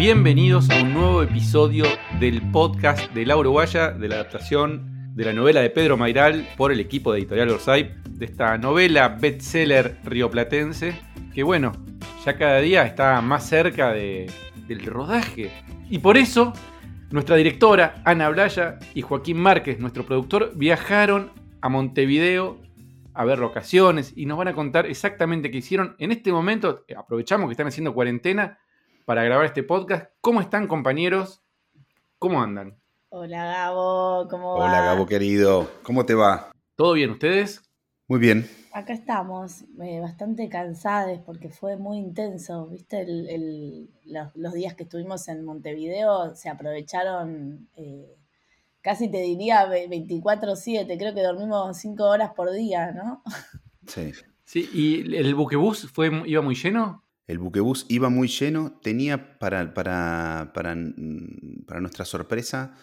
Bienvenidos a un nuevo episodio del podcast de La Uruguaya, de la adaptación de la novela de Pedro Mairal por el equipo de Editorial Orsay, de esta novela bestseller rioplatense, que bueno, ya cada día está más cerca del rodaje. Y por eso, nuestra directora, Ana Blaya, y Joaquín Márquez, nuestro productor, viajaron a Montevideo a ver locaciones y nos van a contar exactamente qué hicieron. En este momento, aprovechamos que están haciendo cuarentena para grabar este podcast. ¿Cómo están, compañeros? ¿Cómo andan? Hola, Gabo, ¿cómo va? Hola, Gabo, querido. ¿Cómo te va? ¿Todo bien, ustedes? Muy bien. Acá estamos, eh, bastante cansados porque fue muy intenso. ¿Viste? los, días que estuvimos en Montevideo se aprovecharon, eh, casi te diría 24-7. Creo que dormimos 5 horas por día, ¿no? Sí. Sí, ¿y el buquebús fue, iba muy lleno? El buquebús iba muy lleno, tenía para, para, para, mm, para nuestra sorpresa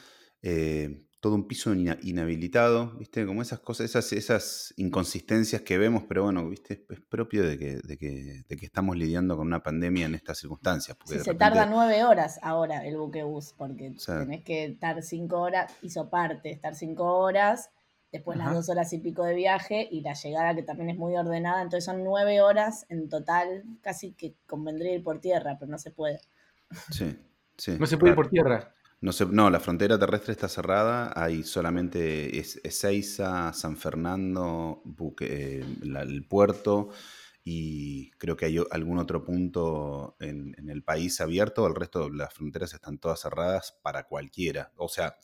eh, todo un piso inhabilitado, ¿viste? Como esas cosas, esas, esas inconsistencias que vemos, pero bueno, ¿viste? Es propio de que, de que, de que estamos lidiando con una pandemia en estas circunstancias. Porque se tarda nueve horas ahora el buquebús, porque tenés que estar cinco horas, hizo parte, estar cinco horas después las dos horas y pico de viaje y la llegada que también es muy ordenada, entonces son nueve horas en total, casi que convendría ir por tierra, pero no se puede. Sí, sí. No se puede ir por tierra. No, se, no, la frontera terrestre está cerrada, hay solamente es, Ezeiza, San Fernando, Buque, eh, el puerto y creo que hay algún otro punto en, en el país abierto, el resto de las fronteras están todas cerradas para cualquiera. O sea,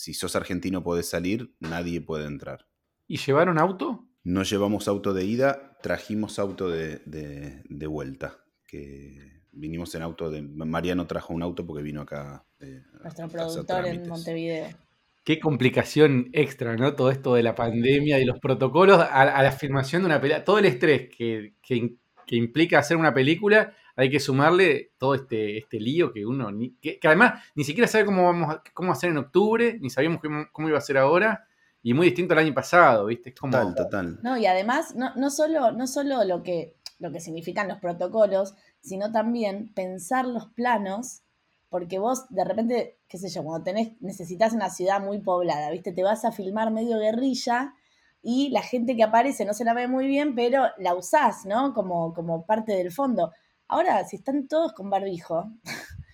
si sos argentino podés salir, nadie puede entrar. ¿Y llevaron auto? No llevamos auto de ida, trajimos auto de, vuelta. Que vinimos en auto de. Mariano trajo un auto porque vino acá. Eh, Nuestro productor en Montevideo. Qué complicación extra, ¿no? Todo esto de la pandemia y los protocolos a, la afirmación de una película. Todo el estrés que, que implica hacer una película hay que sumarle todo este, este lío que uno, que, además ni siquiera sabe cómo vamos a, cómo hacer en octubre, ni sabíamos cómo, iba a ser ahora, y muy distinto al año pasado, ¿viste? Total, total. No, y además, no, no, solo, no solo lo que, lo que significan los protocolos, sino también pensar los planos, porque vos de repente, qué sé yo, cuando tenés, necesitas una ciudad muy poblada, ¿viste? Te vas a filmar medio guerrilla y la gente que aparece no se la ve muy bien, pero la usás, ¿no? Como, como parte del fondo. Ahora, si están todos con barbijo,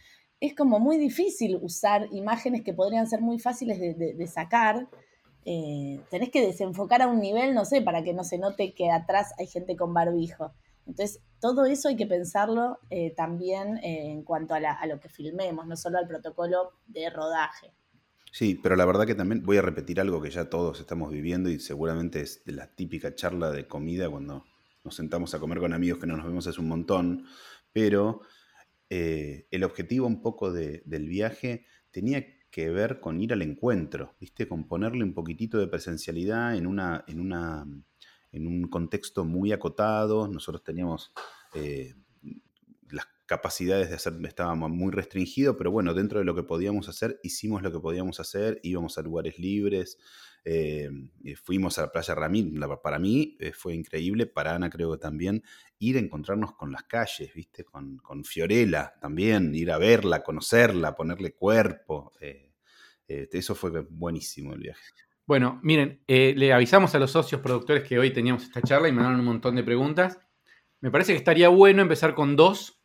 es como muy difícil usar imágenes que podrían ser muy fáciles de, sacar. Eh, tenés que desenfocar a un nivel, no sé, para que no se note que atrás hay gente con barbijo. Entonces, todo eso hay que pensarlo eh, también eh, en cuanto a, a, lo que filmemos, no solo al protocolo de rodaje. Sí, pero la verdad que también voy a repetir algo que ya todos estamos viviendo y seguramente es la típica charla de comida cuando nos sentamos a comer con amigos que no nos vemos hace un montón, pero eh, el objetivo un poco del viaje tenía que ver con ir al encuentro, ¿viste? Con ponerle un poquitito de presencialidad en, una, en, una, en un contexto muy acotado. Nosotros teníamos eh, las capacidades de hacer, estábamos muy restringidos, pero bueno, dentro de lo que podíamos hacer, hicimos lo que podíamos hacer, íbamos a lugares libres, eh, fuimos a la playa Ramín, para mí eh, fue increíble, para Ana creo que también, ir a encontrarnos con las calles, ¿viste? Con, Fiorella también, ir a verla, conocerla, ponerle cuerpo. Eh, eso fue buenísimo el viaje. Bueno, miren, le avisamos a los socios productores que hoy teníamos esta charla y me mandaron un montón de preguntas. Me parece que estaría bueno empezar con dos,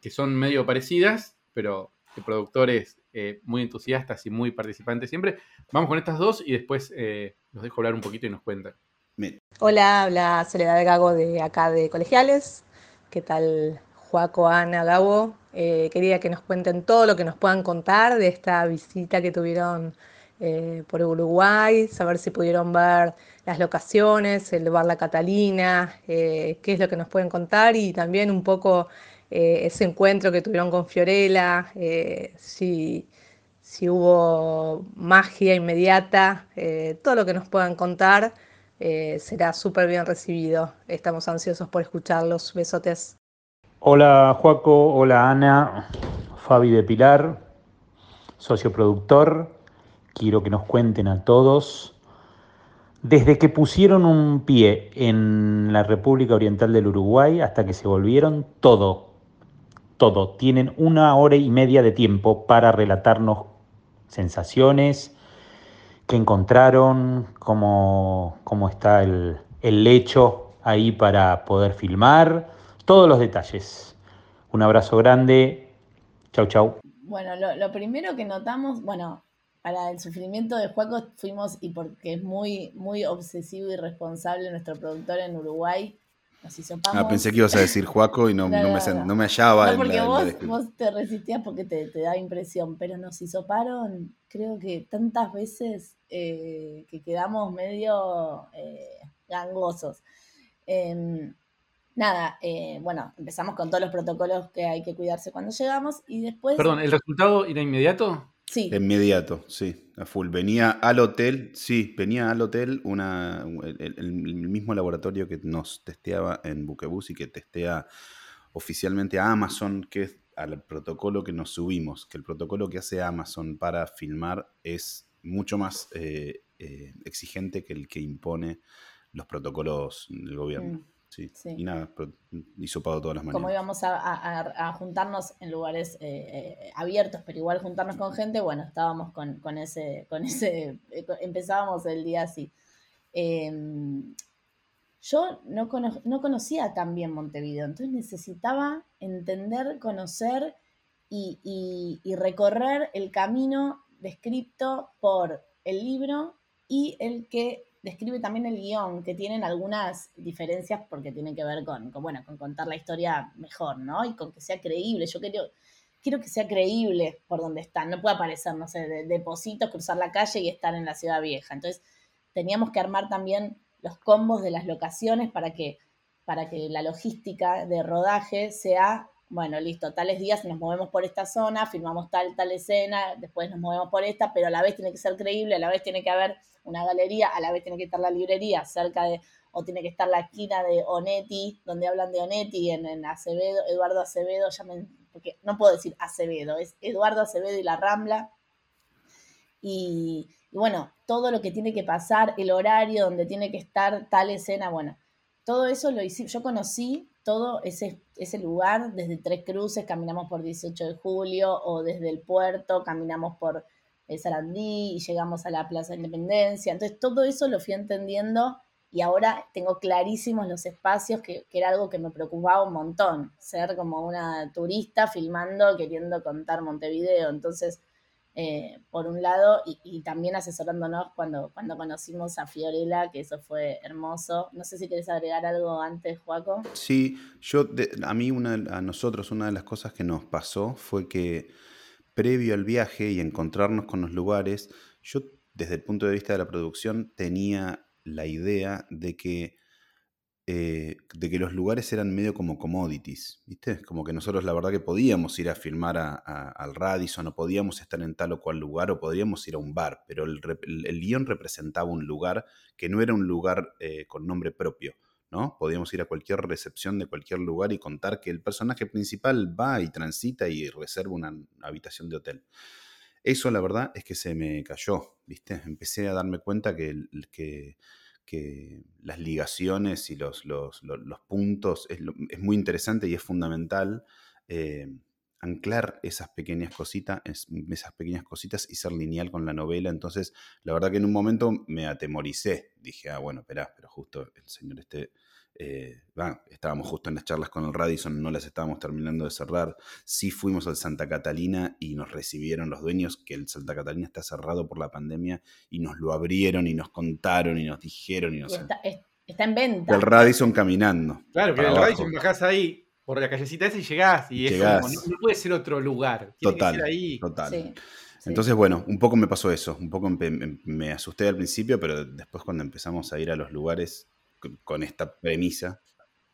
que son medio parecidas, pero de productores eh, muy entusiastas y muy participantes siempre. Vamos con estas dos y después eh, los dejo hablar un poquito y nos cuentan. Hola, habla Soledad Gago de acá de Colegiales. ¿Qué tal, Joaco, Ana, Gabo? Eh, quería que nos cuenten todo lo que nos puedan contar de esta visita que tuvieron por Uruguay, saber si pudieron ver las locaciones, el bar La Catalina, qué es lo que nos pueden contar y también un poco eh, ese encuentro que tuvieron con Fiorella, eh, si, hubo magia inmediata, eh, todo lo que nos puedan contar será súper bien recibido. Estamos ansiosos por escucharlos. Besotes. Hola Juaco, hola Ana, Fabi de Pilar, socio productor. Quiero que nos cuenten a todos desde que pusieron un pie en la República Oriental del Uruguay hasta que se volvieron, todo, todo. Tienen una hora y media de tiempo para relatarnos sensaciones, qué encontraron, cómo, cómo está el, el lecho ahí para poder filmar, todos los detalles. Un abrazo grande. Chau, chau. Bueno, lo, lo primero que notamos, bueno, para el sufrimiento de Juaco fuimos, y porque es muy, muy obsesivo y responsable nuestro productor en Uruguay, nos hisopamos. Ah, pensé que ibas a decir Juaco y no, No, no, no, me, no. no me hallaba No, porque la- en la vos, vos te resistías porque te, te da impresión, pero nos hisoparon, creo que tantas veces eh, que quedamos medio eh, gangosos. Em, nada, eh, bueno, empezamos con todos los protocolos que hay que cuidarse cuando llegamos y después... Perdón, ¿el resultado era inmediato? Sí, Inmediato, sí, a full. Venía al hotel, sí, venía al hotel una, el, el- el mismo laboratorio que nos testeaba en Buquebus y que testea oficialmente a Amazon, que es al protocolo que nos subimos, que el protocolo que hace Amazon para filmar es mucho más eh, eh, exigente que el que impone los protocolos del gobierno. Sí. sí. Y nada, pro- hisopado todas las mañanas. como íbamos a, a- a- a juntarnos en lugares eh, eh, abiertos, pero igual juntarnos con gente, bueno, estábamos con, con ese, con ese, eh, empezábamos el día así. Em, yo no, cono- no conocía tan bien Montevideo, entonces necesitaba entender, conocer y, y- y recorrer el camino descrito por el libro y el que describe también el guion, que tienen algunas diferencias porque tienen que ver con, bueno, con contar la historia mejor, ¿no? Y con que sea creíble. Yo quiero, quiero que sea creíble por donde están. No puede aparecer, no sé, de, cruzar la calle y estar en la ciudad vieja. Entonces, teníamos que armar también los combos de las locaciones para que, para que la logística de rodaje sea, bueno, listo, tales días nos movemos por esta zona, filmamos tal, tal escena, después nos movemos por esta, pero a la vez tiene que ser creíble, a la vez tiene que haber una galería, a la vez tiene que estar la librería cerca de, o tiene que estar la esquina de Onetti, donde hablan de Onetti en, en Acevedo, Eduardo Acevedo, ya me- porque no puedo decir Acevedo, es Eduardo Acevedo y la Rambla. Y, y bueno, todo lo que tiene que pasar, el horario donde tiene que estar tal escena, bueno, todo eso lo hice, yo conocí todo ese, ese lugar desde Tres Cruces, caminamos por 18 de julio, o desde el puerto, caminamos por eh, Sarandí y llegamos a la Plaza de Independencia. Entonces todo eso lo fui entendiendo y ahora tengo clarísimos los espacios, que, que era algo que me preocupaba un montón, ser como una turista filmando, queriendo contar Montevideo. Entonces, eh, por un lado, y, también asesorándonos cuando, cuando conocimos a Fiorella, que eso fue hermoso. No sé si querés agregar algo antes, Juaco. Sí, yo, a mí, a nosotros, una de las cosas que nos pasó fue que previo al viaje y encontrarnos con los lugares, yo desde el punto de vista de la producción tenía la idea de que, eh, de que los lugares eran medio como commodities, ¿viste? Como que nosotros la verdad que podíamos ir a filmar a- a- al Radisson o podíamos estar en tal o cual lugar o podríamos ir a un bar, pero el, el- guion representaba un lugar que no era un lugar eh, con nombre propio. ¿no? Podíamos ir a cualquier recepción de cualquier lugar y contar que el personaje principal va y transita y reserva una habitación de hotel. Eso la verdad es que se me cayó, ¿viste? Empecé a darme cuenta que, que, que las ligaciones y los, los, los- los puntos es, es muy interesante y es fundamental eh, anclar esas pequeñas cositas, es- esas pequeñas cositas y ser lineal con la novela. Entonces, la verdad que en un momento me atemoricé. Dije, ah, bueno, esperá, pero justo el señor este eh, estábamos justo en las charlas con el Radisson, no las estábamos terminando de cerrar. Sí fuimos al Santa Catalina y nos recibieron los dueños, que el Santa Catalina está cerrado por la pandemia, y nos lo abrieron y nos contaron y nos dijeron y Y nos... está, es- está en venta. El Radisson caminando. Claro, que el abajo. Radisson bajás ahí por la callecita esa y llegás. Y es Llegás. como, no, no puede ser otro lugar. Tiene Total, que ser ahí. total. Sí, sí. Entonces, bueno, un poco me pasó eso, un poco me asusté al principio, pero después cuando empezamos a ir a los lugares con- esta premisa,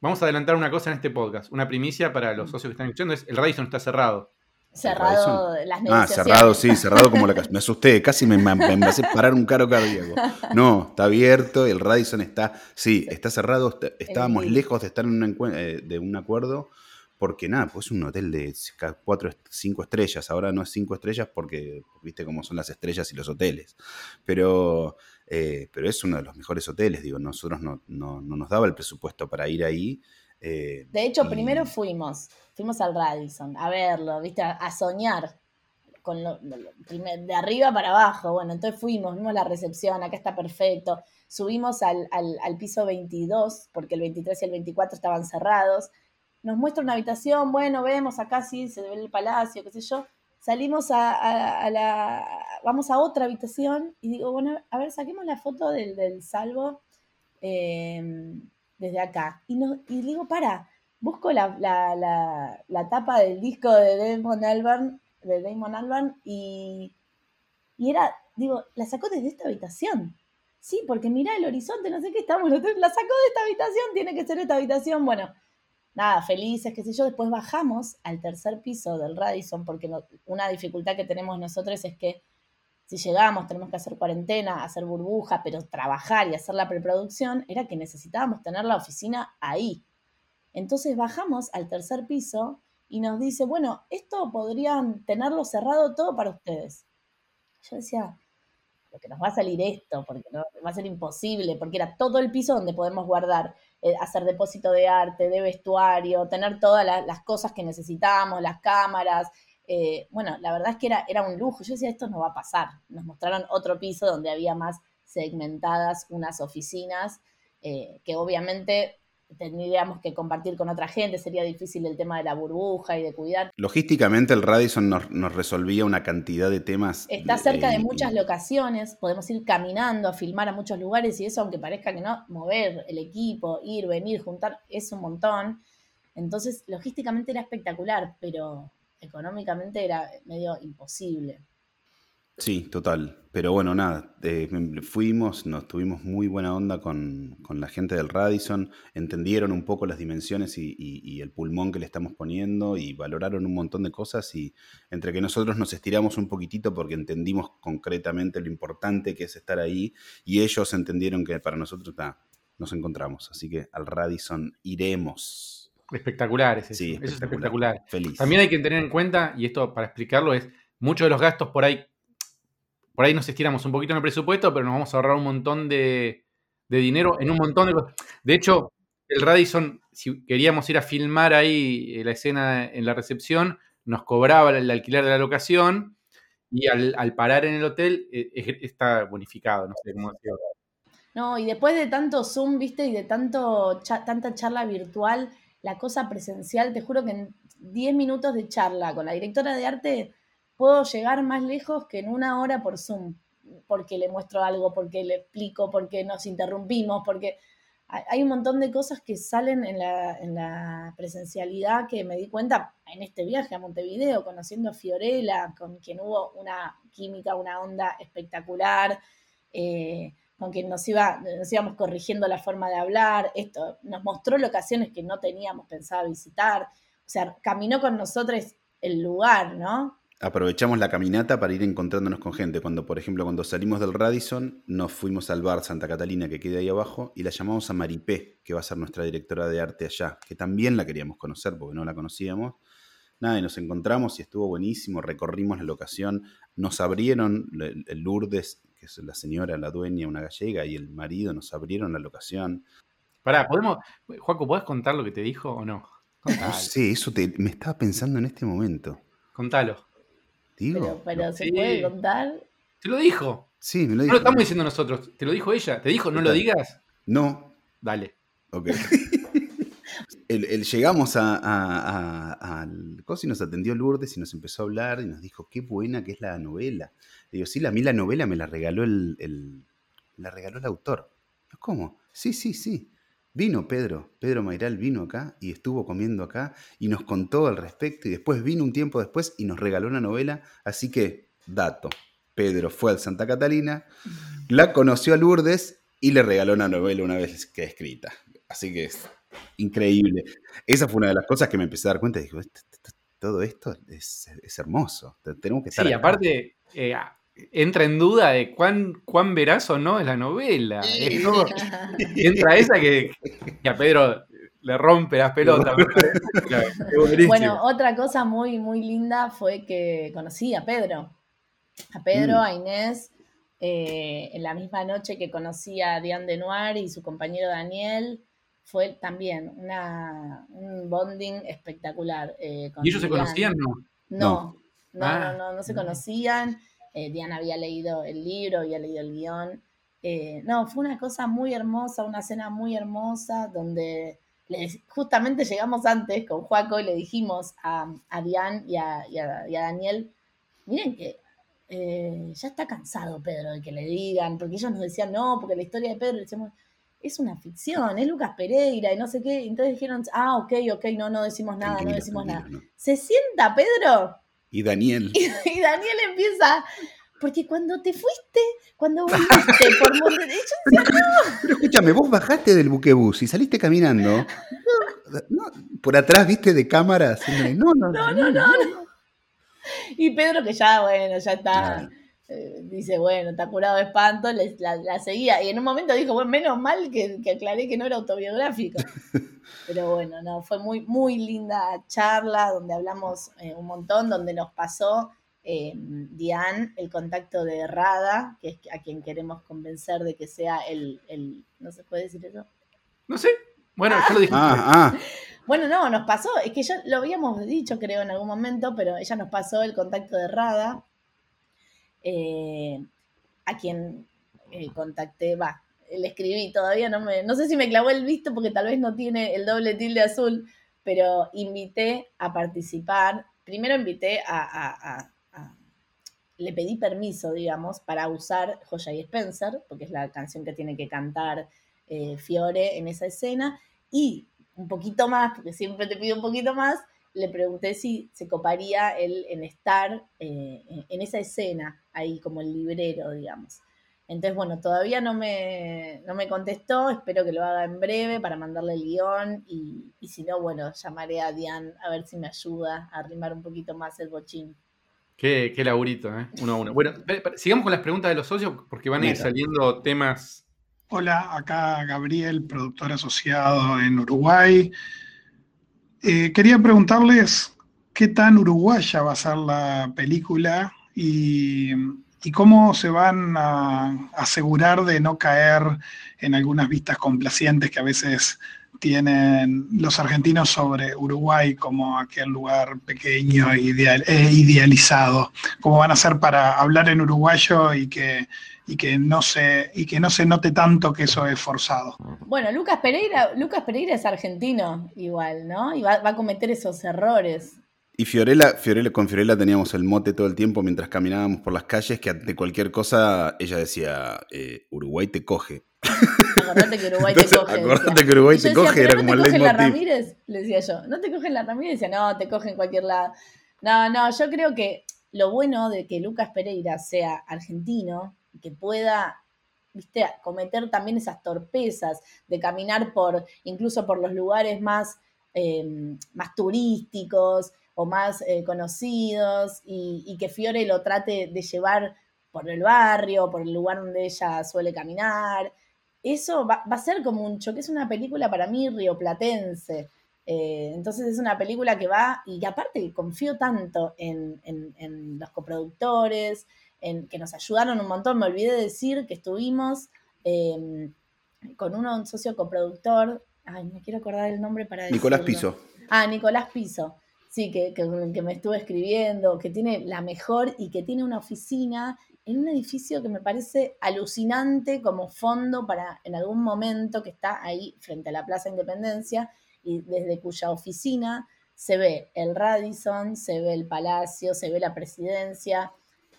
Vamos a adelantar una cosa en este podcast. Una primicia para los socios que están escuchando es el Radisson está cerrado. cerrado las Ah, negociaciones. cerrado, sí, cerrado como la casa. Me asusté, casi me, me, me empecé a parar un caro cardíaco. No, está abierto, el Radisson está, sí, está cerrado. está- estábamos lejos de estar en un, encue- eh, de un acuerdo, porque nada, pues es un hotel de ca- cuatro, est- cinco estrellas. Ahora no es cinco estrellas porque viste cómo son las estrellas y los hoteles. Pero, eh, pero es uno de los mejores hoteles, digo, nosotros no, no, no nos daba el presupuesto para ir ahí. Eh, De hecho, y- primero fuimos, fuimos al Radisson a verlo, ¿viste? A, a soñar. Con lo- lo- lo- primer- de arriba para abajo. Bueno, entonces fuimos, vimos la recepción, acá está perfecto. Subimos al, al- al piso 22, porque el 23 y el 24 estaban cerrados. Nos muestra una habitación, bueno, vemos acá sí, se ve el palacio, qué sé yo. Salimos a, a- la. Vamos a otra habitación y digo, bueno, a ver, saquemos la foto del, del salvo eh, desde acá. Y, no, y digo, para, busco la, la, la, la tapa del disco de Damon Albarn, de Damon Albarn y, y era, digo, la sacó desde esta habitación. Sí, porque mira el horizonte, no sé qué estamos, la sacó de esta habitación, tiene que ser esta habitación. Bueno, nada, felices, qué sé yo. Después bajamos al tercer piso del Radisson, porque una dificultad que tenemos nosotros es que si llegamos, tenemos que hacer cuarentena, hacer burbuja, pero trabajar y hacer la preproducción, era que necesitábamos tener la oficina ahí. Entonces bajamos al tercer piso y nos dice, bueno, esto podrían tenerlo cerrado todo para ustedes. Yo decía, lo que nos va a salir esto, porque no, va a ser imposible, porque era todo el piso donde podemos guardar, eh, hacer depósito de arte, de vestuario, tener todas la- las cosas que necesitamos, las cámaras. eh, bueno, la verdad es que era, era un lujo. Yo decía, esto no va a pasar. Nos mostraron otro piso donde había más segmentadas unas oficinas, eh, que obviamente tendríamos que compartir con otra gente, sería difícil el tema de la burbuja y de cuidar. Logísticamente el Radisson nos, nos resolvía una cantidad de temas. Está cerca eh, de y- muchas locaciones, podemos ir caminando a filmar a muchos lugares y eso, aunque parezca que no, mover el equipo, ir, venir, juntar, es un montón. Entonces, logísticamente era espectacular, pero económicamente era medio imposible. Sí, total. Pero bueno, nada, eh, fuimos, nos tuvimos muy buena onda con, con la gente del Radisson, entendieron un poco las dimensiones y, y- y el pulmón que le estamos poniendo y valoraron un montón de cosas y entre que nosotros nos estiramos un poquitito porque entendimos concretamente lo importante que es estar ahí y ellos entendieron que para nosotros nada, nos encontramos. Así que al Radisson iremos. Espectacular es eso. Sí, Eso es espectacular. espectacular. Feliz. También hay que tener en cuenta, y esto para explicarlo, es muchos de los gastos por ahí, por ahí nos estiramos un poquito en el presupuesto, pero nos vamos a ahorrar un montón de, dinero en un montón de cosas. De hecho, el Radisson, si queríamos ir a filmar ahí eh, la escena en la recepción, nos cobraba el alquiler de la locación y al, parar en el hotel eh, está bonificado, no sé cómo decirlo. No, y después de tanto Zoom, viste, y de tanto tanta charla virtual, la cosa presencial, te juro que en 10 minutos de charla con la directora de arte puedo llegar más lejos que en una hora por Zoom, porque le muestro algo, porque le explico, porque nos interrumpimos, porque hay un montón de cosas que salen en la, en la presencialidad que me di cuenta en este viaje a Montevideo, conociendo a Fiorella, con quien hubo una química, una onda espectacular. eh, con quien nos, iba, nos íbamos corrigiendo la forma de hablar, esto nos mostró locaciones que no teníamos pensado visitar, o sea, caminó con nosotros el lugar, ¿no? Aprovechamos la caminata para ir encontrándonos con gente. Cuando, por ejemplo, cuando salimos del Radisson, nos fuimos al bar Santa Catalina que queda ahí abajo y la llamamos a Maripé, que va a ser nuestra directora de arte allá, que también la queríamos conocer porque no la conocíamos. Nada, y nos encontramos y estuvo buenísimo, recorrimos la locación, nos abrieron el, Lourdes, que es la señora, la dueña, una gallega, y el marido nos abrieron la locación. Pará, ¿podemos, Juaco, ¿podés contar lo que te dijo o no? No Contalo. sé, eso te- me estaba pensando en este momento. Contalo. ¿Digo? Pero, pero no. se Sí. puede contar. Te lo dijo. Sí, me lo No dijo. lo estamos diciendo nosotros, te lo dijo ella. ¿Te dijo no lo digas? No, Dale. Ok. El- el- llegamos a, a- a- al coso y nos atendió Lourdes y nos empezó a hablar y nos dijo qué buena que es la novela. Le digo, sí, a mí la novela me la regaló el, el- la regaló el autor. ¿Cómo? Sí, sí, sí. Vino Pedro, Pedro Mairal vino acá y estuvo comiendo acá y nos contó al respecto y después vino un tiempo después y nos regaló una novela. Así que, dato, Pedro fue al Santa Catalina, la conoció a Lourdes y le regaló una novela una vez que escrita. Así que es increíble. Esa fue una de las cosas que me empecé a dar cuenta. Digo, "Esto- esto- todo esto es, es hermoso. Te- Tenemos que estar Sí, acá". aparte, eh, entra en duda de cuán, cuán veraz o no es la novela. Es como- entra esa que, que a Pedro le rompe las pelotas. Bueno, otra cosa muy, muy linda fue que conocí a Pedro. A Pedro, Mm. a Inés, eh, en la misma noche que conocí a Diane Denoir y su compañero Daniel. fue también una, un bonding espectacular. Eh, ¿Y ellos se conocían, no? No, no, ah. no, no, se conocían. Eh, Diana había leído el libro, había leído el guion. Eh, no, fue una cosa muy hermosa, una cena muy hermosa, donde justamente llegamos antes con Juaco y le dijimos a, a Diane y a, Daniel, miren que eh, ya está cansado Pedro de que le digan, porque ellos nos decían, no, porque la historia de Pedro, le decíamos, es una ficción, es Lucas Pereira y no sé qué. Entonces dijeron, ah, ok, ok, no, no decimos nada, no decimos nada. Se sienta Pedro. Y Daniel. Y, Daniel empieza, porque cuando te fuiste, cuando volviste por decía, no. Pero escúchame, vos bajaste del buquebús y saliste caminando. por atrás, viste, de cámara, no, no, no, no, no, Y Pedro, que ya, bueno, ya está. Eh, dice, bueno, está curado de espanto, la, seguía. Y en un momento dijo, bueno, menos mal que, aclaré que no era autobiográfico. Pero bueno, no, fue muy, muy linda charla donde hablamos eh, un montón, donde nos pasó eh, Diane el contacto de Rada, que es a quien queremos convencer de que sea el, ¿no se puede decir eso? No sé. Bueno, yo lo dije. Ah, ah. Bueno, no, nos pasó, es que ya lo habíamos dicho creo en algún momento, pero ella nos pasó el contacto de Rada, eh, a quien eh, contacté, va, le escribí, todavía no me, no sé si me clavó el visto porque tal vez no tiene el doble tilde azul, pero invité a participar, primero invité a, le pedí permiso, digamos, para usar Joya y Spencer, porque es la canción que tiene que cantar eh, Fiore en esa escena, y un poquito más, porque siempre te pido un poquito más, le pregunté si se coparía él en estar eh, en esa escena, ahí como el librero, digamos. Entonces, bueno, todavía no me, no me contestó, espero que lo haga en breve para mandarle el guion y, si no, bueno, llamaré a Diane a ver si me ayuda a arrimar un poquito más el bochín. Qué, qué laburito, ¿eh? Uno a uno. Bueno, sigamos con las preguntas de los socios porque van a ir saliendo temas. Hola, acá Gabriel, productor asociado en Uruguay. Eh, quería preguntarles qué tan uruguaya va a ser la película y, cómo se van a asegurar de no caer en algunas vistas complacientes que a veces tienen los argentinos sobre Uruguay como aquel lugar pequeño e idealizado. ¿Cómo van a hacer para hablar en uruguayo y que y que no se, y que no se note tanto que eso es forzado. Bueno, Lucas Pereira, Lucas Pereira es argentino igual, ¿no? Y va, a cometer esos errores. Y Fiorella, Fiorella, con Fiorella teníamos el mote todo el tiempo mientras caminábamos por las calles, que ante cualquier cosa ella decía, eh, Uruguay te coge. Acordate que Uruguay te coge. Acordate que Uruguay te coge, era como el leitmotiv. la Ramírez? Le decía yo, ¿no te cogen la Ramírez? Decía, no, te coge en cualquier lado. No, no, yo creo que lo bueno de que Lucas Pereira sea argentino que pueda ¿viste? cometer también esas torpezas de caminar por, incluso por los lugares más, eh, más turísticos o más eh, conocidos y, que Fiore lo trate de llevar por el barrio, por el lugar donde ella suele caminar. Eso va, a ser como un choque, es una película para mí rioplatense. Eh, entonces es una película que va, y que aparte confío tanto en, en los coproductores, que nos ayudaron un montón. Me olvidé de decir que estuvimos em, con uno, un socio coproductor, ay, me quiero acordar el nombre para Nicolás Piso. Ah, Nicolás Piso. Sí, que, que, me estuvo escribiendo, que tiene la mejor y que tiene una oficina en un edificio que me parece alucinante como fondo para en algún momento que está ahí frente a la Plaza Independencia y desde cuya oficina se ve el Radisson, se ve el Palacio, se ve la presidencia,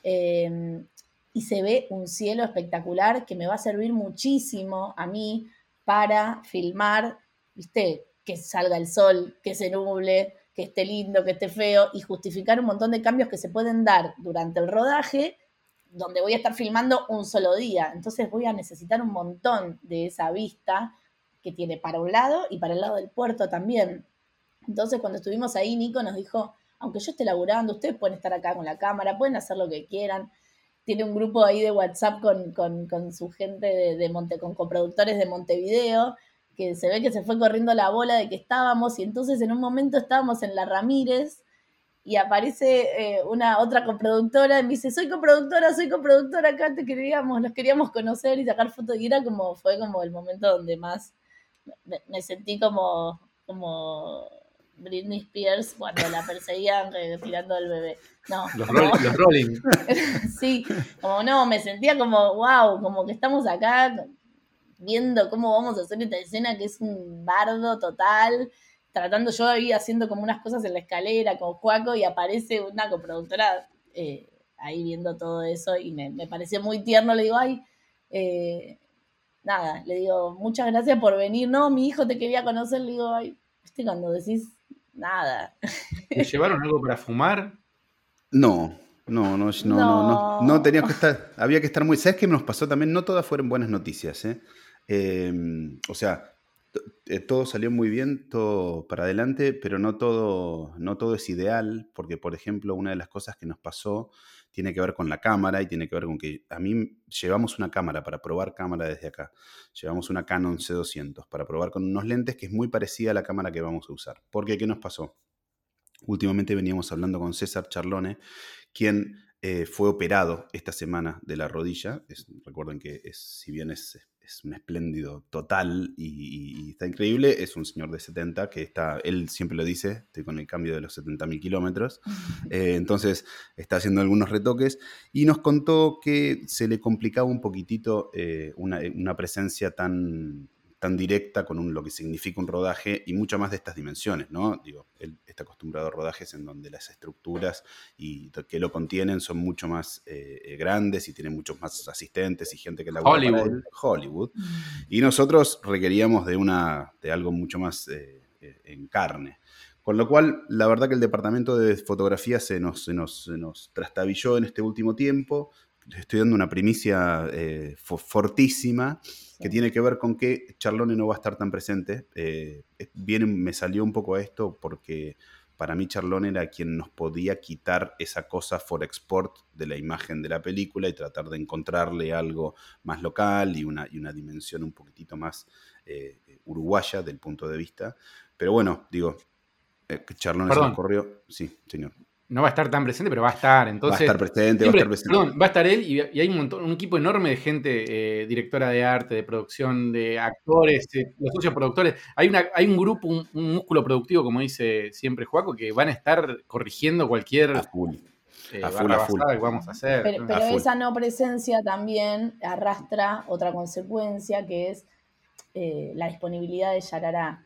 Em, y se ve un cielo espectacular que me va a servir muchísimo a mí para filmar, ¿viste? Que salga el sol, que se nuble, que esté lindo, que esté feo y justificar un montón de cambios que se pueden dar durante el rodaje, donde voy a estar filmando un solo día. Entonces voy a necesitar un montón de esa vista que tiene para un lado y para el lado del puerto también. Entonces cuando estuvimos ahí, Nico nos dijo, aunque yo esté laburando, ustedes pueden estar acá con la cámara, pueden hacer lo que quieran. Tiene un grupo ahí de WhatsApp con, su gente de, Monte, con coproductores de Montevideo, que se ve que se fue corriendo la bola de que estábamos, y entonces en un momento estábamos en la Ramírez, y aparece eh, una otra coproductora y me dice, soy coproductora, soy coproductora, acá te queríamos, los queríamos conocer y sacar fotos, y era como, fue como el momento donde más me, me sentí como, como Britney Spears cuando la perseguían tirando el bebé. No. Los, los rolling. sí, como no, me sentía como, wow, como que estamos acá viendo cómo vamos a hacer esta escena que es un bardo total, tratando yo ahí haciendo como unas cosas en la escalera con Juaco y aparece una coproductora eh, ahí viendo todo eso y me, me, pareció muy tierno, le digo, ay, eh, nada, le digo, muchas gracias por venir, no, mi hijo te quería conocer, le digo, ay, viste cuando decís nada. ¿Te llevaron algo para fumar? No, no, no, no, no, no, que estar, había que estar muy, ¿sabes qué nos pasó también? No todas fueron buenas noticias, ¿eh? Em, o sea, todo salió muy bien, todo para adelante, pero no todo, no todo es ideal, porque por ejemplo, una de las cosas que nos pasó tiene que ver con la cámara y tiene que ver con que a mí llevamos una cámara para probar cámara desde acá. Llevamos una Canon C200 para probar con unos lentes que es muy parecida a la cámara que vamos a usar. Porque, ¿qué nos pasó? Últimamente veníamos hablando con César Charlone, quien eh, fue operado esta semana de la rodilla. recuerden que es, si bien es es un espléndido total y, está increíble. Es un señor de 70 que está, él siempre lo dice, estoy con el cambio de los 70.000 kilómetros. Eh, entonces está haciendo algunos retoques y nos contó que se le complicaba un poquitito eh, una, una presencia tan tan directa con un, lo que significa un rodaje y mucho más de estas dimensiones, ¿no? Digo, él está acostumbrado a rodajes en donde las estructuras y que lo contienen son mucho más eh, eh, grandes y tienen muchos más asistentes y gente que la Hollywood. Hollywood. Mm. Y nosotros requeríamos de, una, de algo mucho más eh, en carne. Con lo cual, la verdad que el departamento de fotografía se nos, se nos, se nos trastabilló en este último tiempo. Estoy dando una primicia fortísima que tiene que ver con que Charlone no va a estar tan presente. Eh, me salió un poco esto porque para mí Charlone era quien nos podía quitar esa cosa for export de la imagen de la película y tratar de encontrarle algo más local y una, y una dimensión un poquitito más eh, uruguaya del punto de vista. Pero bueno, digo, eh, Charlone se corrió. Sí, señor no va a estar tan presente, pero va a estar. Entonces, va a estar presente, va a estar presente. Perdón, va a estar él y, hay un montón, un equipo enorme de gente, eh, directora de arte, de producción, de actores, eh, los socios productores. Hay, una, hay un grupo, un, músculo productivo, como dice siempre Juaco, que van a estar corrigiendo cualquier a full. Eh, a full, que vamos a hacer. Pero, pero esa no presencia también arrastra otra consecuencia que es la disponibilidad de Yarará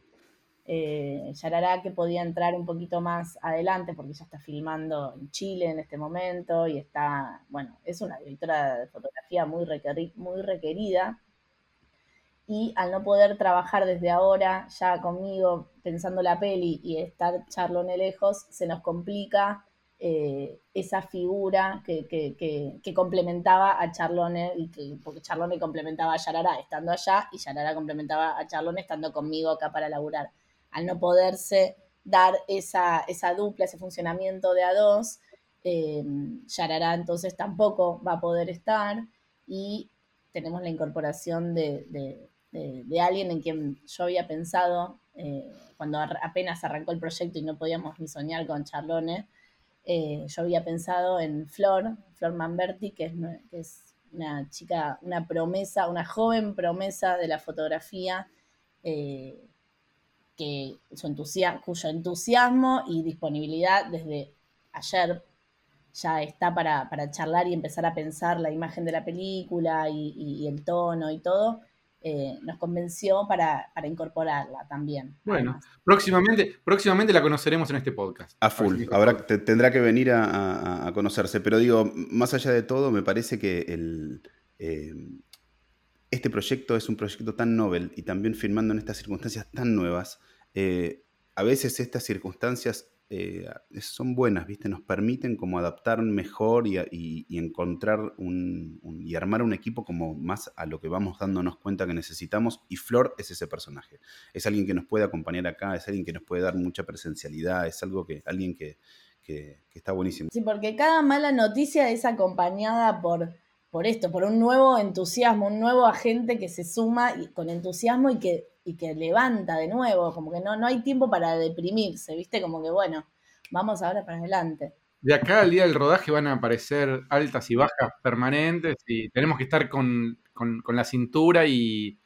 eh, Yarará que podía entrar un poquito más adelante porque ya está filmando en Chile en este momento y está, bueno, es una directora de fotografía muy, muy requerida. Y al no poder trabajar desde ahora ya conmigo pensando la peli y estar Charlone lejos, se nos complica eh, esa figura que, que, complementaba a Charlone, y que, porque Charlone complementaba a Yarará estando allá y Yarará complementaba a Charlone estando conmigo acá para laburar al no poderse dar esa, esa dupla, ese funcionamiento de a dos, eh, Yarará entonces tampoco va a poder estar y tenemos la incorporación de, alguien en quien yo había pensado eh, cuando apenas arrancó el proyecto y no podíamos ni soñar con Charlone, eh, yo había pensado en Flor, Flor Manberti, que es, que es, una chica, una promesa, una joven promesa de la fotografía, eh, que su entusiasmo, cuyo entusiasmo y disponibilidad desde ayer ya está para, charlar y empezar a pensar la imagen de la película y, el tono y todo, eh, nos convenció para, incorporarla también. Bueno, próximamente, próximamente la conoceremos en este podcast. A full, ahora tendrá que venir a, conocerse, pero digo, más allá de todo, me parece que el... Eh, este proyecto es un proyecto tan novel y también filmando en estas circunstancias tan nuevas, eh, a veces estas circunstancias eh, son buenas, ¿viste? Nos permiten como adaptar mejor y, encontrar un, y armar un equipo como más a lo que vamos dándonos cuenta que necesitamos. Y Flor es ese personaje. Es alguien que nos puede acompañar acá, es alguien que nos puede dar mucha presencialidad, es algo que, alguien que, que está buenísimo. Sí, porque cada mala noticia es acompañada por por esto, por un nuevo entusiasmo, un nuevo agente que se suma y, con entusiasmo y que, y que levanta de nuevo, como que no, no hay tiempo para deprimirse, ¿viste? Como que bueno, vamos ahora para adelante. De acá al día del rodaje van a aparecer altas y bajas permanentes y tenemos que estar con, la cintura y,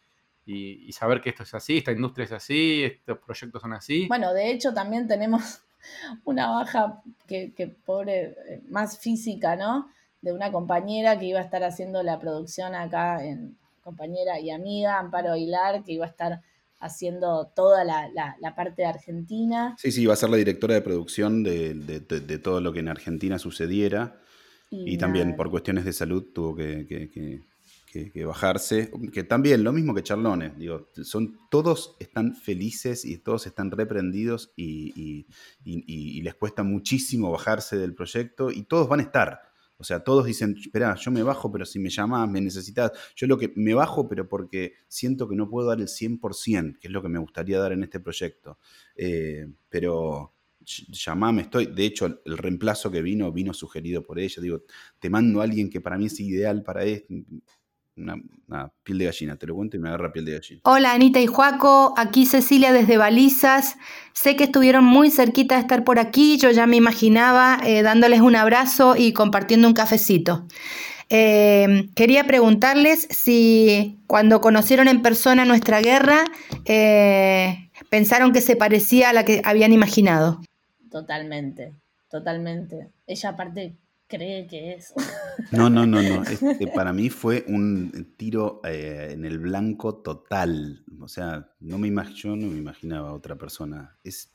y, saber que esto es así, esta industria es así, estos proyectos son así. Bueno, de hecho también tenemos una baja que, que pobre, eh, más física, ¿no? De una compañera que iba a estar haciendo la producción acá en compañera y amiga, Amparo Aguilar, que iba a estar haciendo toda la, parte de Argentina. Sí, sí, iba a ser la directora de producción de, todo lo que en Argentina sucediera. Y, también por cuestiones de salud tuvo que, bajarse. Que también, lo mismo que Charlones, digo, son, todos están felices y todos están reprendidos y, y les cuesta muchísimo bajarse del proyecto y todos van a estar. O sea, todos dicen, espera, yo me bajo, pero si me llamás, me necesitas. Yo lo que me bajo, pero porque siento que no puedo dar el 100%, que es lo que me gustaría dar en este proyecto. Eh, pero llamame, estoy. De hecho, el reemplazo que vino, vino sugerido por ella. Digo, te mando a alguien que para mí es ideal para esto una, piel de gallina, te lo cuento y me agarra piel de gallina. Hola Anita y Juaco, aquí Cecilia desde Balizas. Sé que estuvieron muy cerquita de estar por aquí, yo ya me imaginaba eh, dándoles un abrazo y compartiendo un cafecito. Eh, quería preguntarles si cuando conocieron en persona nuestra guerra, eh, pensaron que se parecía a la que habían imaginado. Totalmente, totalmente. Ella aparte cree que es. No, no, no, no. Este, para mí fue un tiro eh, en el blanco total. O sea, no me yo no me imaginaba otra persona. Es,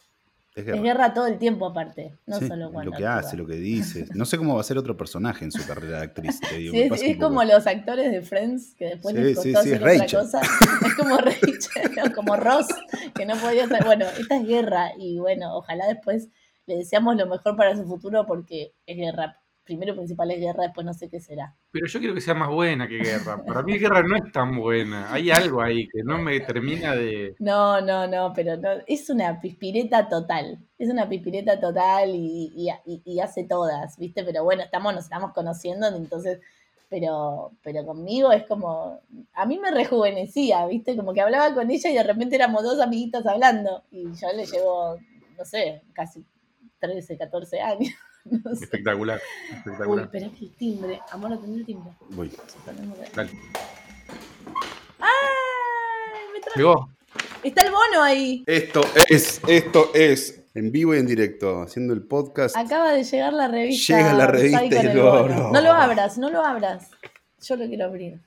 es, guerra. todo el tiempo aparte, no solo cuando. Lo que hace, lo que dice. No sé cómo va a ser otro personaje en su carrera de actriz. es, como los actores de Friends que después les costó hacer otra cosa. Es como Rachel, como Ross, que no podía ser. Bueno, esta es guerra y bueno, ojalá después le deseamos lo mejor para su futuro porque es guerra primero principal es guerra, después no sé qué será. Pero yo quiero que sea más buena que guerra. Para mí guerra no es tan buena. Hay algo ahí que no me termina de... No, no, no, pero no, es una pispireta total. Es una pispireta total y, hace todas, ¿viste? Pero bueno, estamos, nos estamos conociendo, entonces... Pero, pero conmigo es como, a mí me rejuvenecía, ¿viste? Como que hablaba con ella y de repente éramos dos amiguitas hablando y yo le llevo, no sé, casi 13, 14 años. Espectacular, espectacular. Uy, espera que el timbre. Amor, atendí el timbre. Voy. Dale. ¡Ay! Me. Llegó. Está el bono ahí. Esto es, esto es. En vivo y en directo, haciendo el podcast. Acaba de llegar la revista. Llega la revista y lo No lo abras, no lo abras. Yo lo quiero abrir.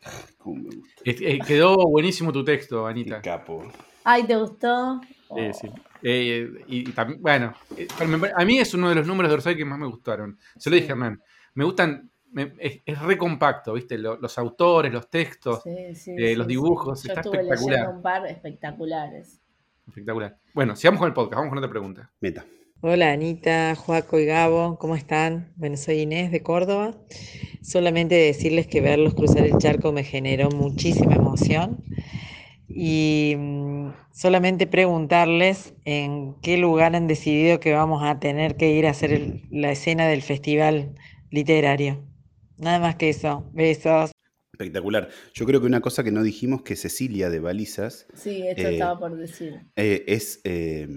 Eh, quedó buenísimo tu texto, Anita. capo. Ay, ¿te gustó? Sí, sí. Eh, y, también, bueno, eh, a mí es uno de los números de Orsay que más me gustaron. Se lo dije a Hernán. Me gustan, es, es, re compacto, ¿viste? Los, autores, los textos, eh, los dibujos. Yo está espectacular. un par espectaculares. Espectacular. Bueno, sigamos con el podcast, vamos con otra pregunta. Meta. Hola Anita, Joaco y Gabo, ¿cómo están? Bueno, soy Inés de Córdoba. Solamente decirles que verlos cruzar el charco me generó muchísima emoción y mm, solamente preguntarles en qué lugar han decidido que vamos a tener que ir a hacer la escena del festival literario. Nada más que eso. Besos. Espectacular. Yo creo que una cosa que no dijimos que Cecilia de Balizas. Sí, esto estaba por decir. Eh, es eh,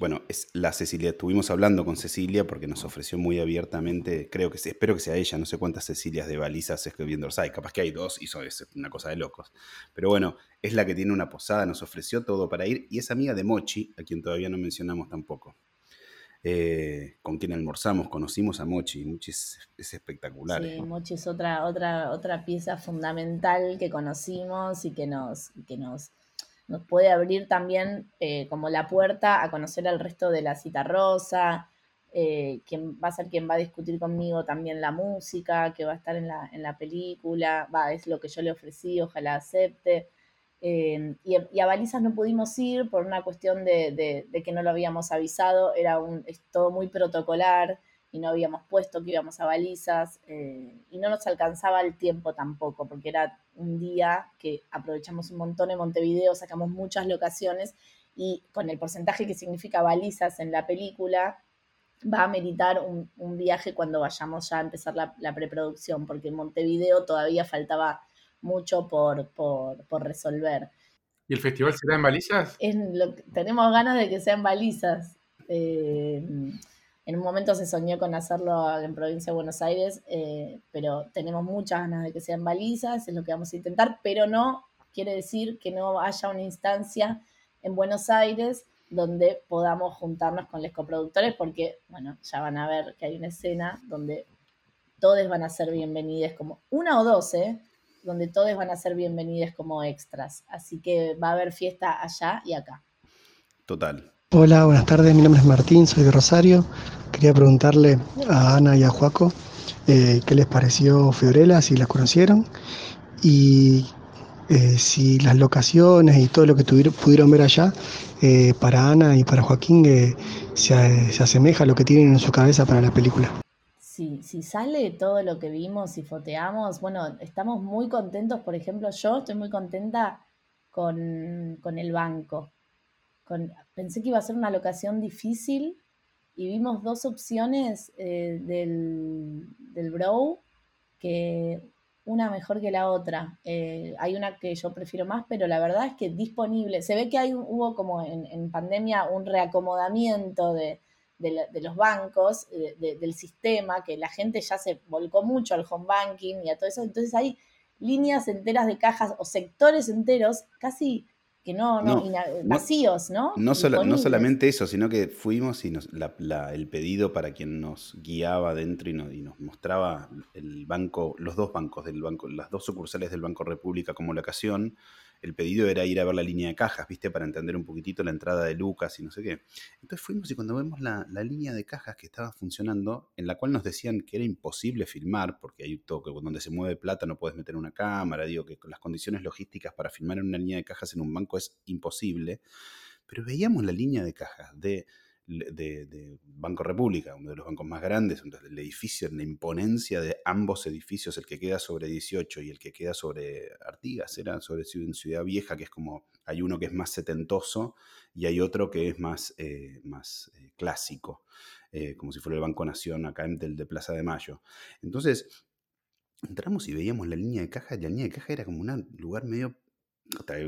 bueno, es la Cecilia. Estuvimos hablando con Cecilia porque nos ofreció muy abiertamente, creo que espero que sea ella, no sé cuántas Cecilias de balizas escribiendo Orsay, capaz que hay dos y eso es una cosa de locos. Pero bueno, es la que tiene una posada, nos ofreció todo para ir y es amiga de Mochi, a quien todavía no mencionamos tampoco. Eh, con quien almorzamos, conocimos a Mochi, Mochi es, espectacular. Sí, Mochi es otra, otra, otra pieza fundamental que conocimos y que nos, que nos nos puede abrir también eh, como la puerta a conocer al resto de la cita rosa, eh, quien va a ser quien va a discutir conmigo también la música, que va a estar en la, en la película, va, es lo que yo le ofrecí, ojalá acepte. Eh, y, a Balizas no pudimos ir por una cuestión de, de, que no lo habíamos avisado, era un, es todo muy protocolar y no habíamos puesto que íbamos a balizas eh, y no nos alcanzaba el tiempo tampoco, porque era un día que aprovechamos un montón en Montevideo, sacamos muchas locaciones y con el porcentaje que significa balizas en la película, va a meritar un, viaje cuando vayamos ya a empezar la, preproducción, porque en Montevideo todavía faltaba mucho por, por, resolver. ¿Y el festival será en balizas? tenemos ganas de que sean balizas. Eh, en un momento se soñó con hacerlo en provincia de Buenos Aires, eh, pero tenemos muchas ganas de que sean balizas, es lo que vamos a intentar, pero no quiere decir que no haya una instancia en Buenos Aires donde podamos juntarnos con los coproductores, porque, bueno, ya van a ver que hay una escena donde todos van a ser bienvenidos como, una o dos, ¿eh? donde todos van a ser bienvenidos como extras. Así que va a haber fiesta allá y acá. Total. Hola, buenas tardes. Mi nombre es Martín, soy de Rosario. Quería preguntarle a Ana y a Juaco eh, qué les pareció Fiorella, si las conocieron y eh, si las locaciones y todo lo que pudieron ver allá eh, para Ana y para Joaquín se, se asemeja a lo que tienen en su cabeza para la película si, sale todo lo que vimos y foteamos, bueno, estamos muy contentos, por ejemplo, yo estoy muy contenta con, el banco. Pensé que iba a ser una locación difícil y vimos dos opciones eh, del, del Bro, que una mejor que la otra. Eh, hay una que yo prefiero más, pero la verdad es que disponible. Se ve que hay, hubo como en pandemia un reacomodamiento de, de, los bancos, del sistema, que la gente ya se volcó mucho al home banking y a todo eso. Entonces hay líneas enteras de cajas o sectores enteros casi que no, no, vacíos, ¿no? No, no, solamente eso, sino que fuimos y nos, el pedido para quien nos guiaba adentro y, y, nos mostraba el banco, los dos bancos del banco, las dos sucursales del Banco República como locación, el pedido era ir a ver la línea de cajas, ¿viste? Para entender un poquitito la entrada de Lucas y no sé qué. Entonces fuimos y cuando vemos la, línea de cajas que estaba funcionando, en la cual nos decían que era imposible filmar, porque hay un toque, donde se mueve plata no puedes meter una cámara, digo que las condiciones logísticas para filmar en una línea de cajas en un banco es imposible, pero veíamos la línea de cajas de de, Banco República, uno de los bancos más grandes, el edificio, la imponencia de ambos edificios, el que queda sobre 18 y el que queda sobre Artigas, era sobre Ciudad Vieja, que es como, hay uno que es más setentoso y hay otro que es más, eh, más eh, clásico, eh, como si fuera el Banco Nación acá del de Plaza de Mayo. Entonces, entramos y veíamos la línea de caja, y la línea de caja era como un lugar medio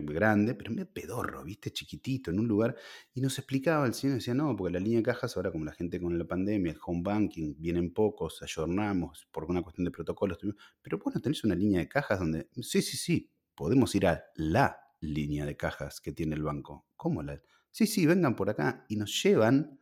grande, pero medio pedorro, ¿viste? Chiquitito, en un lugar. Y nos explicaba el señor, decía, no, porque la línea de cajas, ahora como la gente con la pandemia, el home banking, vienen pocos, ayornamos por una cuestión de protocolos. Pero bueno, tenés una línea de cajas donde, sí, sí, sí, podemos ir a la línea de cajas que tiene el banco. ¿Cómo la? Sí, sí, vengan por acá y nos llevan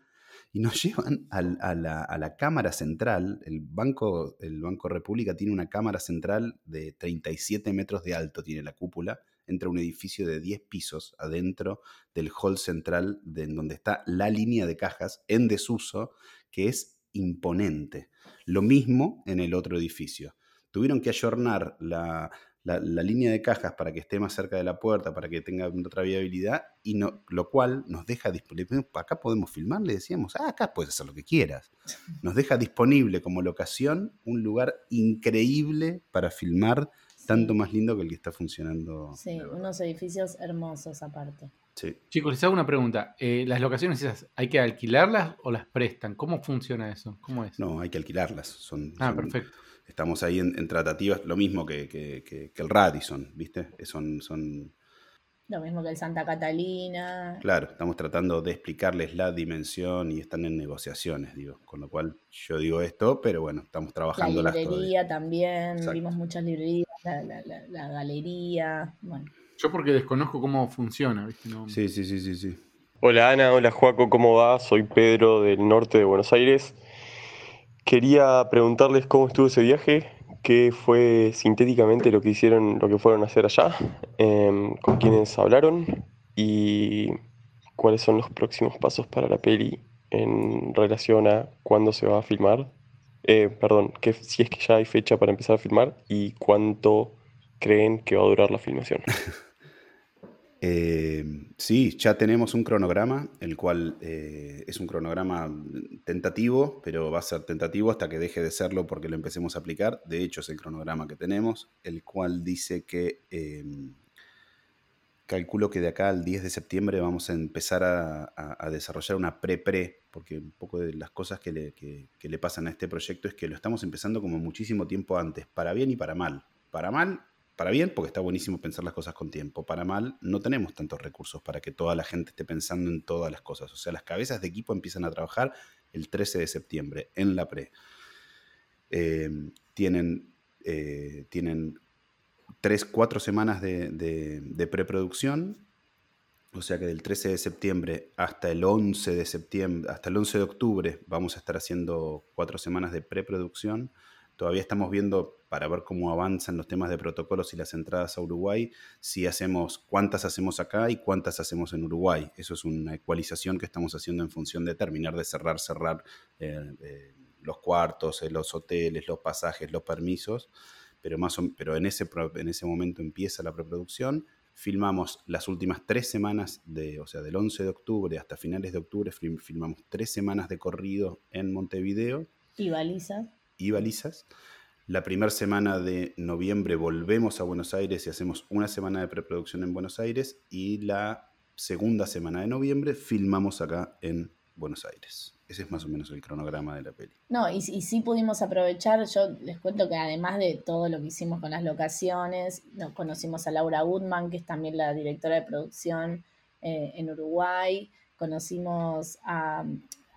y nos llevan a, la, a, la, cámara central. El banco, el banco República tiene una cámara central de 37 metros de alto, tiene la cúpula, entra un edificio de 10 pisos adentro del hall central de, en donde está la línea de cajas en desuso, que es imponente. Lo mismo en el otro edificio. Tuvieron que ayornar la, línea de cajas para que esté más cerca de la puerta, para que tenga otra viabilidad, y no, lo cual nos deja disponible. Acá podemos filmar, le decíamos, ah, acá puedes hacer lo que quieras. Nos deja disponible como locación un lugar increíble para filmar tanto más lindo que el que está funcionando. Sí, unos edificios hermosos aparte. Sí. Chicos, les hago una pregunta. Eh, ¿Las locaciones esas hay que alquilarlas o las prestan? ¿Cómo funciona eso? ¿Cómo es? No, hay que alquilarlas. Son, ah, perfecto. Estamos ahí en, tratativas, lo mismo que, que, el Radisson, ¿viste? Son, son lo mismo que el Santa Catalina. Claro, estamos tratando de explicarles la dimensión y están en negociaciones, digo. Con lo cual yo digo esto, pero bueno, estamos trabajando La librería también, vimos muchas librerías, la, galería, bueno. Yo porque desconozco cómo funciona, ¿viste? Sí, sí, sí, sí, sí. Hola Ana, hola Juaco, ¿cómo va? Soy Pedro del norte de Buenos Aires. Quería preguntarles cómo estuvo ese viaje, qué fue sintéticamente lo que hicieron, lo que fueron a hacer allá, em, con quiénes hablaron y cuáles son los próximos pasos para la peli en relación a cuándo se va a filmar. Eh, perdón, que, si es que ya hay fecha para empezar a filmar y cuánto creen que va a durar la filmación. Eh, sí, ya tenemos un cronograma, el cual eh, es un cronograma tentativo, pero va a ser tentativo hasta que deje de serlo porque lo empecemos a aplicar. De hecho, es el cronograma que tenemos, el cual dice que calculo que de acá al 10 de septiembre vamos a empezar a, desarrollar una pre-pre, porque un poco de las cosas que le, pasan a este proyecto es que lo estamos empezando como muchísimo tiempo antes, para bien y para mal. Para mal para bien, porque está buenísimo pensar las cosas con tiempo. Para mal, no tenemos tantos recursos para que toda la gente esté pensando en todas las cosas. O sea, las cabezas de equipo empiezan a trabajar el 13 de septiembre en la pre. Em, tienen, eh, tienen tres, cuatro semanas de, de, preproducción. O sea que del 13 de septiembre hasta el 11 de septiembre, hasta el 11 de octubre, vamos a estar haciendo cuatro semanas de preproducción. Todavía estamos viendo para ver cómo avanzan los temas de protocolos y las entradas a Uruguay, si hacemos cuántas hacemos acá y cuántas hacemos en Uruguay. Eso es una ecualización que estamos haciendo en función de terminar de cerrar, cerrar eh, eh, los cuartos, eh, los hoteles, los pasajes, los permisos pero, más pero en, ese, en ese momento empieza la preproducción. Filmamos las últimas tres semanas, de, o sea, del 11 de octubre hasta finales de octubre, filmamos tres semanas de corrido en Montevideo. Y balizas. Y balizas. La primera semana de noviembre volvemos a Buenos Aires y hacemos una semana de preproducción en Buenos Aires. Y la segunda semana de noviembre filmamos acá en Buenos Aires. Ese es más o menos el cronograma de la peli. No, y, sí pudimos aprovechar, yo les cuento que además de todo lo que hicimos con las locaciones, nos conocimos a Laura Goodman, que es también la directora de producción eh, en Uruguay, conocimos a,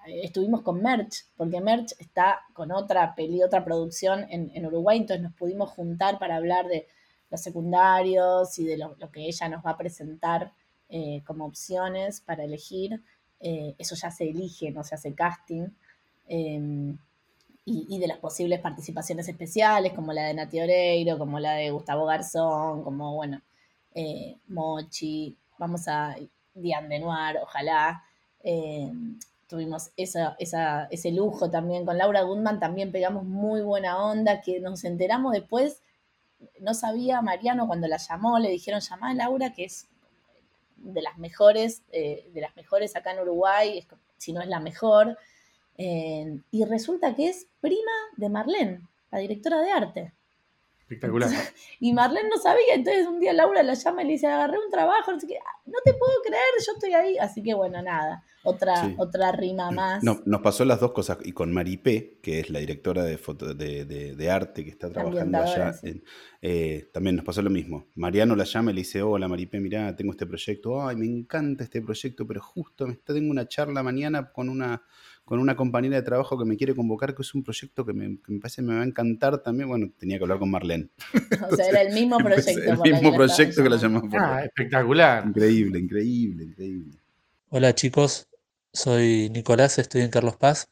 estuvimos con Merch, porque Merch está con otra peli, otra producción en, Uruguay, entonces nos pudimos juntar para hablar de los secundarios y de lo, que ella nos va a presentar eh, como opciones para elegir. Eh, eso ya se elige, no se hace casting, em, y, de las posibles participaciones especiales, como la de Nati Oreiro, como la de Gustavo Garzón, como, bueno, eh, Mochi, vamos a Diane de Noir, ojalá. Em, tuvimos ese lujo también con Laura Goodman, también pegamos muy buena onda, que nos enteramos después, no sabía Mariano cuando la llamó, le dijeron, llamá a Laura, que es de las mejores, eh, de las mejores acá en Uruguay, si no es la mejor. Eh, y resulta que es prima de Marlene, la directora de arte. Espectacular. y Marlene no sabía, entonces un día Laura la llama y le dice, agarré un trabajo, no, ah, no te puedo creer, yo estoy ahí. Así que bueno, nada, otra, otra rima más. No, nos pasó las dos cosas, y con Maripé, que es la directora de, foto, de, de, arte que está trabajando allá, eh, también nos pasó lo mismo. Mariano la llama y le dice, hola Maripé, mirá, tengo este proyecto, ay, me encanta este proyecto, pero justo me tengo una charla mañana con una con una compañera de trabajo que me quiere convocar, que es un proyecto que me, que me parece me va a encantar también. Bueno, tenía que hablar con Marlene. o sea, era el mismo proyecto. el mismo proyecto que la llamamos. Ah, espectacular. Increíble, increíble, increíble. Hola chicos, soy Nicolás, estoy en Carlos Paz.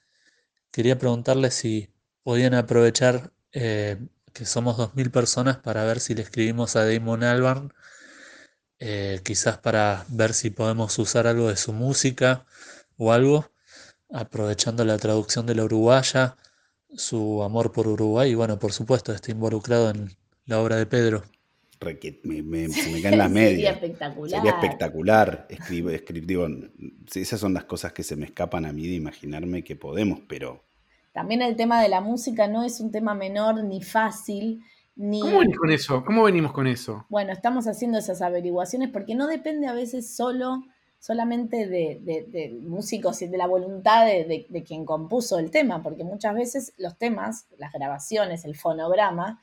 Quería preguntarles si podían aprovechar eh, que somos 2.000 personas para ver si le escribimos a Damon Albarn, eh, quizás para ver si podemos usar algo de su música o algo aprovechando la traducción de la uruguaya, su amor por Uruguay y bueno, por supuesto, está involucrado en la obra de Pedro. Me, me, se me caen las medias. Sería espectacular. Sería espectacular. Escribo, escribo, esas son las cosas que se me escapan a mí de imaginarme que podemos, pero... También el tema de la música no es un tema menor ni fácil. Ni... ¿Cómo venís con eso? ¿Cómo venimos con eso? Bueno, estamos haciendo esas averiguaciones porque no depende a veces solo solamente de, músicos y de la voluntad de, quien compuso el tema, porque muchas veces los temas, las grabaciones, el fonograma,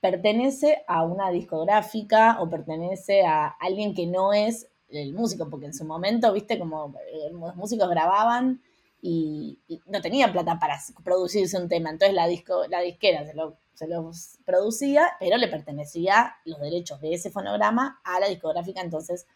pertenece a una discográfica o pertenece a alguien que no es el músico, porque en su momento, viste, como eh, los músicos grababan y, no tenían plata para producirse un tema, entonces la, disco, la disquera se, lo, se los producía, pero le pertenecía los derechos de ese fonograma a la discográfica, entonces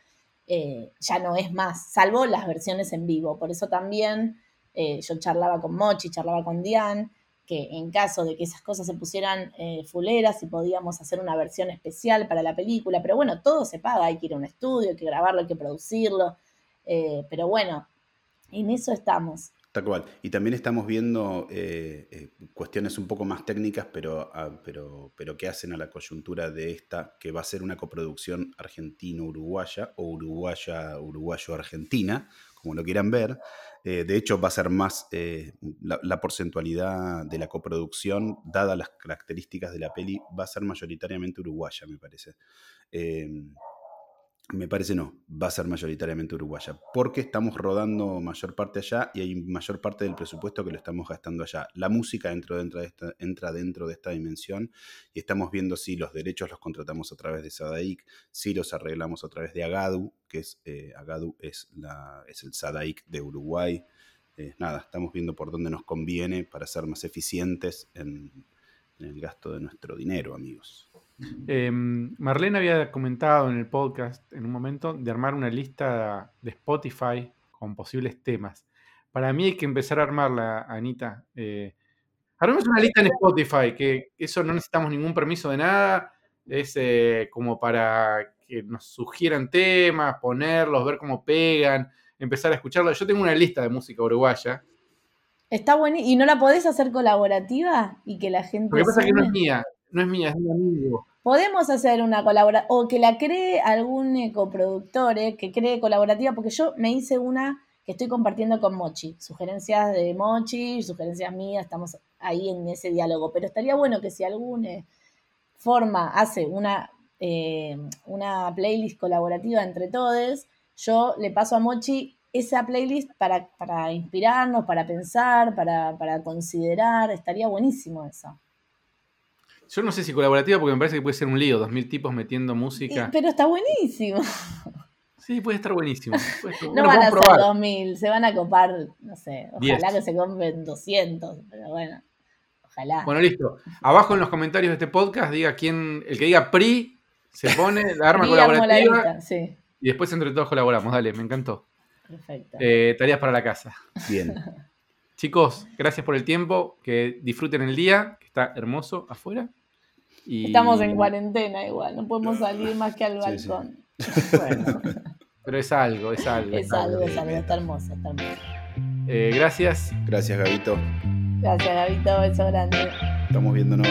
eh, ya no es más, salvo las versiones en vivo. Por eso también eh, yo charlaba con Mochi, charlaba con Diane, que en caso de que esas cosas se pusieran eh, fuleras y podíamos hacer una versión especial para la película, pero bueno, todo se paga, hay que ir a un estudio, hay que grabarlo, hay que producirlo, pero bueno, en eso estamos. Tal cual. Y también estamos viendo eh, eh, cuestiones un poco más técnicas, pero, ah, pero, pero que hacen a la coyuntura de esta, que va a ser una coproducción argentino-uruguaya o uruguaya-uruguayo-argentina, como lo quieran ver. Eh, de hecho, va a ser más la, la, porcentualidad de la coproducción, dada las características de la peli, va a ser mayoritariamente uruguaya, me parece. Me parece no, va a ser mayoritariamente uruguaya, porque estamos rodando mayor parte allá y hay mayor parte del presupuesto que lo estamos gastando allá. La música dentro, dentro de esta, entra dentro de esta dimensión y estamos viendo si los derechos los contratamos a través de Sadaic, si los arreglamos a través de Agadu, que es eh, Agadu es, la, es el Sadaic de Uruguay. Eh, nada, estamos viendo por dónde nos conviene para ser más eficientes en, en el gasto de nuestro dinero, amigos. Em, Marlene había comentado en el podcast en un momento de armar una lista de Spotify con posibles temas. Para mí hay que empezar a armarla, Anita. Eh, armemos una lista en Spotify, que eso no necesitamos ningún permiso de nada. Es eh, como para que nos sugieran temas, ponerlos, ver cómo pegan, empezar a escucharlo. Yo tengo una lista de música uruguaya. Está bueno. ¿Y no la podés hacer colaborativa? Y que la gente. Lo que pasa es que no es mía, no es mía, es de un amigo. Podemos hacer una colaboración, o que la cree algún coproductor, eh, que cree colaborativa, porque yo me hice una que estoy compartiendo con Mochi. Sugerencias de Mochi, sugerencias mías, estamos ahí en ese diálogo. Pero estaría bueno que si alguna forma hace una, eh, una playlist colaborativa entre todos, yo le paso a Mochi esa playlist para, para inspirarnos, para pensar, para, para considerar. Estaría buenísimo eso. Yo no sé si colaborativa porque me parece que puede ser un lío, dos mil tipos metiendo música. pero está buenísimo. Sí, puede estar buenísimo. no van a ser dos mil, se van a copar, no sé, ojalá que se compren 200, pero bueno, ojalá. Bueno, listo. Abajo en los comentarios de este podcast diga quién, el que diga PRI se pone la arma colaborativa. Y después entre todos colaboramos, dale, me encantó. Perfecto. Eh, tareas para la casa. Bien. Chicos, gracias por el tiempo, que disfruten el día, que está hermoso afuera. Estamos en cuarentena igual, no podemos salir más que al balcón. Bueno, pero es algo, es algo. Es, algo, es algo, está hermoso, está hermoso. Eh, gracias. Gracias, Gabito. Gracias, Gabito, beso grande. Estamos viéndonos.